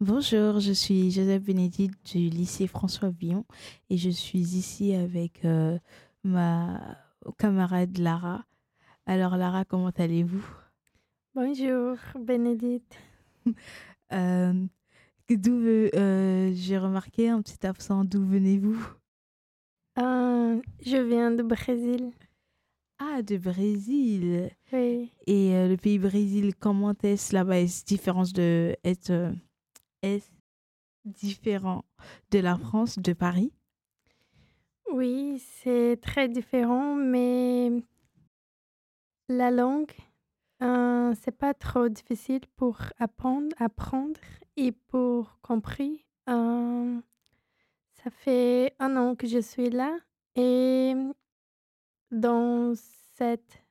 Bonjour, je suis Joseph Bénédicte du lycée François Villon et je suis ici avec euh, ma camarade Lara. Alors Lara, comment allez-vous? Bonjour, Bénédicte. Euh, d'où euh, J'ai remarqué un petit absent, d'où venez-vous? Je viens du Brésil. Ah, de Brésil. Oui. Et euh, le pays Brésil, comment est-ce là-bas? Est-ce différent de, est, euh, est différent de la France, de Paris? Oui, c'est très différent, mais la langue, euh, c'est pas trop difficile pour apprendre, apprendre et pour comprendre. Euh, ça fait un an que je suis là et dans cet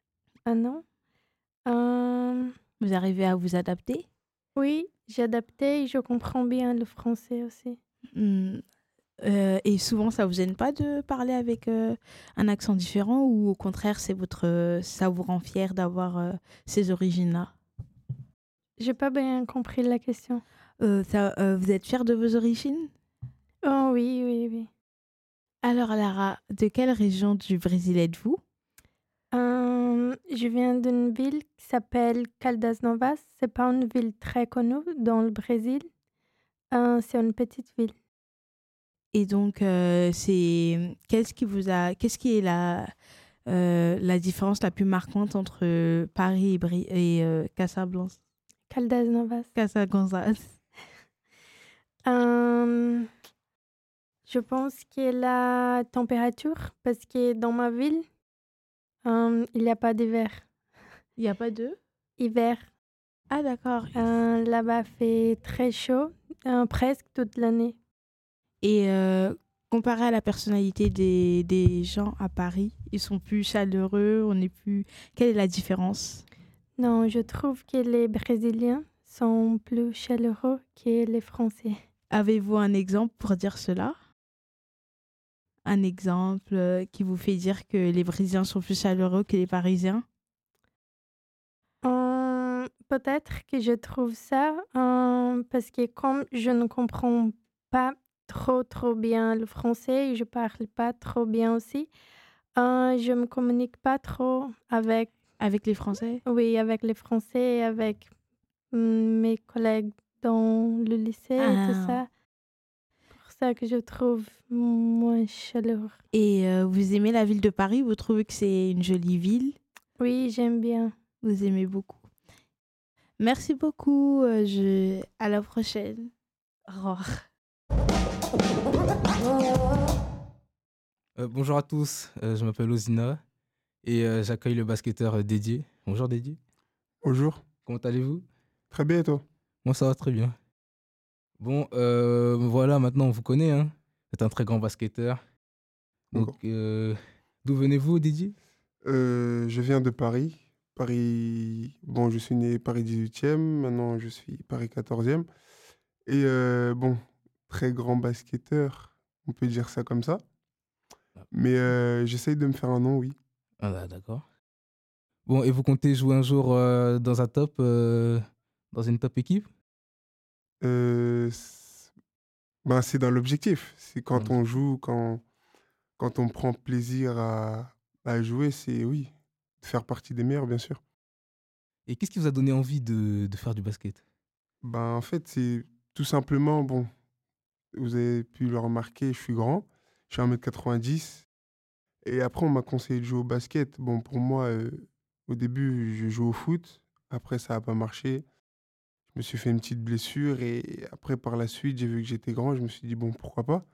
un an, euh, Vous arrivez à vous adapter? Oui, j'ai adapté et je comprends bien le français aussi. Euh, et souvent, ça vous gêne pas de parler avec euh, un accent différent ou au contraire, c'est votre, ça vous rend fier d'avoir euh, ces origines-là? J'ai pas bien compris la question. Ça, Vous êtes fier de vos origines? Oh oui, oui, oui. Alors, Lara, de quelle région du Brésil êtes-vous? Euh, je viens d'une ville qui s'appelle Caldas Novas. C'est pas une ville très connue dans le Brésil. Euh, c'est une petite ville. Et donc, euh, c'est qu'est-ce qui vous a, qu'est-ce qui est la, la différence la plus marquante entre Paris et, Bri- et Casablanca? Caldas Novas. Euh, je pense que la température, parce que dans ma ville, euh, il n'y a pas d'hiver. Il n'y a pas de Hiver. Ah, d'accord. Euh, Là-bas, fait très chaud, euh, presque toute l'année. Et euh, comparé à la personnalité des, des gens à Paris, ils sont plus chaleureux, on est plus. Quelle est la différence? Non, je trouve que les Brésiliens sont plus chaleureux que les Français. Avez-vous un exemple pour dire cela? Un exemple euh, qui vous fait dire que les Brésiliens sont plus chaleureux que les Parisiens? Euh, Peut-être que je trouve ça euh, parce que comme je ne comprends pas trop trop bien le français et je parle pas trop bien aussi, euh, je me communique pas trop avec Avec les Français? Oui avec les Français avec mes collègues dans le lycée et tout Ah. ça. Ça que je trouve moins chaleureux. Et euh, vous aimez la ville de Paris? Vous trouvez que c'est une jolie ville? Oui, j'aime bien. Vous aimez beaucoup Merci beaucoup. euh, je... À la prochaine. Au revoir. Euh, bonjour à tous, euh, je m'appelle Ozina et euh, j'accueille le basketteur euh, Dédié. Bonjour Dédié, Bonjour. comment allez-vous? Très bien, et toi? Moi ça va très bien. Bon, euh, voilà, maintenant on vous connaît, hein. vous êtes un très grand basketteur. Donc, euh, d'où venez-vous Dédié Euh, Je viens de Paris. Paris. Bon, je suis né Paris 18e. Maintenant, je suis Paris 14e. Et bon, très grand basketteur. On peut dire ça comme ça. Mais euh, j'essaye de me faire un nom, oui. Ah bah, d'accord. Bon, et vous comptez jouer un jour dans un top, dans une top équipe? Euh, c'est- ben, c'est dans l'objectif. C'est quand on joue, quand, quand on prend plaisir à, à jouer, c'est oui, de faire partie des meilleurs, bien sûr. Et qu'est-ce qui vous a donné envie de, de faire du basket? Ben, en fait, c'est tout simplement, bon, vous avez pu le remarquer, je suis grand, je suis 1m90. Et après, on m'a conseillé de jouer au basket. Bon, pour moi, euh, au début, je joue au foot. Après, ça n'a pas marché. Je me suis fait une petite blessure. Et après, par la suite, j'ai vu que j'étais grand. Je me suis dit, bon, pourquoi pas?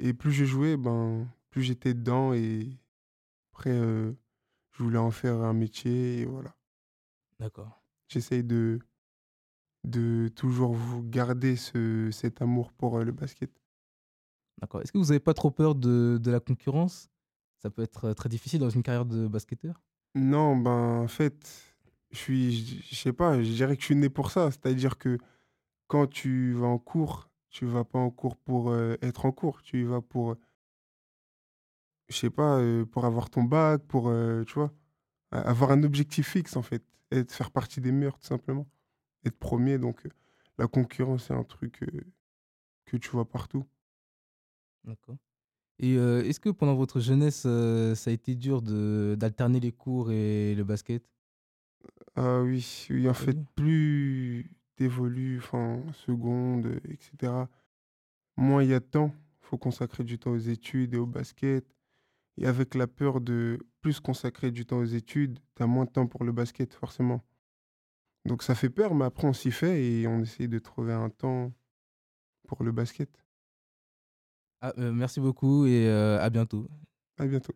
Et plus je jouais, ben, plus j'étais dedans. Et après, euh, je voulais en faire un métier. Et voilà. D'accord. J'essaye de, de toujours vous garder ce, cet amour pour euh, le basket. D'accord. Est-ce que vous n'avez pas trop peur de, de la concurrence? Ça peut être euh, très difficile dans une carrière de basketteur? Non, ben, en fait, je suis, je sais pas, je dirais que je suis né pour ça. C'est-à-dire que quand tu vas en cours, tu vas pas en cours pour euh, être en cours. Tu y vas pour, euh, je sais pas, euh, pour avoir ton bac, pour, tu vois, avoir un objectif fixe, en fait. Et de faire partie des meilleurs, tout simplement. être premier. Donc, la concurrence, c'est un truc que tu vois partout. D'accord. Et est-ce que pendant votre jeunesse, ça a été dur d'alterner les cours et le basket? Ah oui, oui, en Ah fait, plus t'évolues, enfin, seconde, etc., moins il y a de temps. faut consacrer du temps aux études et au basket. Et avec la peur de plus consacrer du temps aux études, tu as moins de temps pour le basket, forcément. Donc ça fait peur, mais après on s'y fait et on essaye de trouver un temps pour le basket. Ah, euh, merci beaucoup et euh, à bientôt. À bientôt.